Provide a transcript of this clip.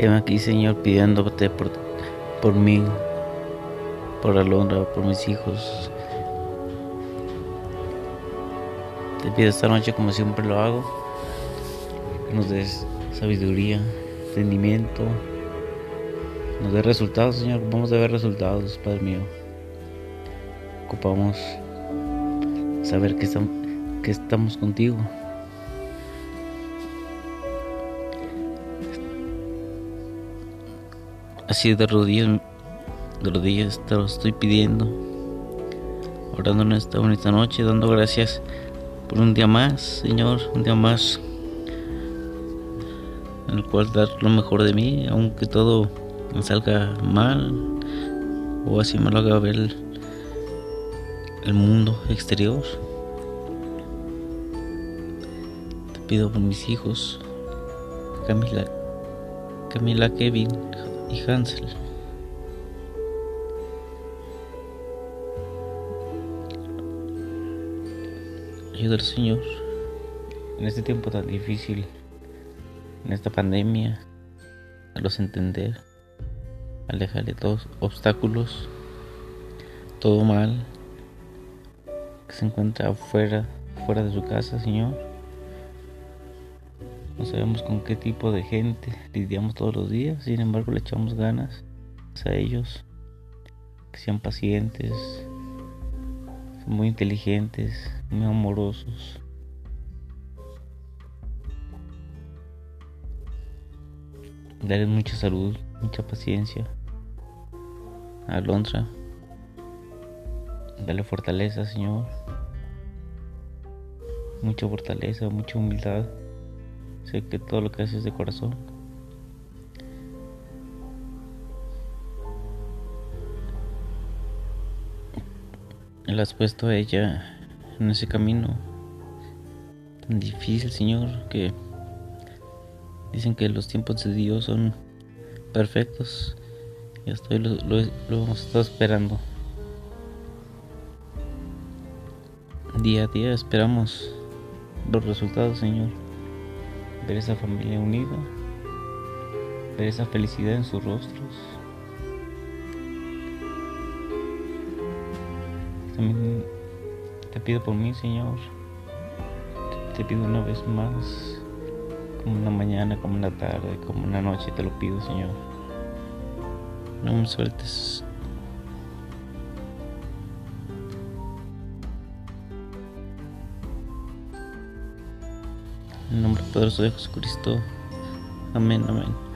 Heme aquí, Señor, pidiéndote por, por mí, por Alondra, por mis hijos. Te pido esta noche, como siempre lo hago, que nos des sabiduría, entendimiento, nos dé resultados, Señor. Vamos a ver resultados, Padre mío. Ocupamos saber que estamos, que estamos contigo. Así de rodillas, de rodillas te lo estoy pidiendo, orando en esta bonita noche, dando gracias por un día más, Señor, un día más en el cual dar lo mejor de mí, aunque todo me salga mal o así me lo haga ver el, el mundo exterior. Te pido por mis hijos, Camila, Camila, Kevin, y Hansel. Ayuda al Señor en este tiempo tan difícil, en esta pandemia, a los entender, alejarle todos obstáculos, todo mal que se encuentra fuera, fuera de su casa, Señor no sabemos con qué tipo de gente lidiamos todos los días, sin embargo le echamos ganas a ellos, que sean pacientes, muy inteligentes, muy amorosos. Darles mucha salud, mucha paciencia. A Alondra, dale fortaleza, Señor. Mucha fortaleza, mucha humildad. Sé que todo lo que haces es de corazón. Le has puesto a ella en ese camino tan difícil, Señor, que dicen que los tiempos de Dios son perfectos. Y hasta hoy lo, lo hemos estado esperando. Día a día esperamos los resultados, Señor ver esa familia unida, ver esa felicidad en sus rostros. También te pido por mí, Señor. Te pido una vez más, como una mañana, como una tarde, como una noche, te lo pido, Señor. No me sueltes En nombre poderoso de Jesucristo. Amén, amén.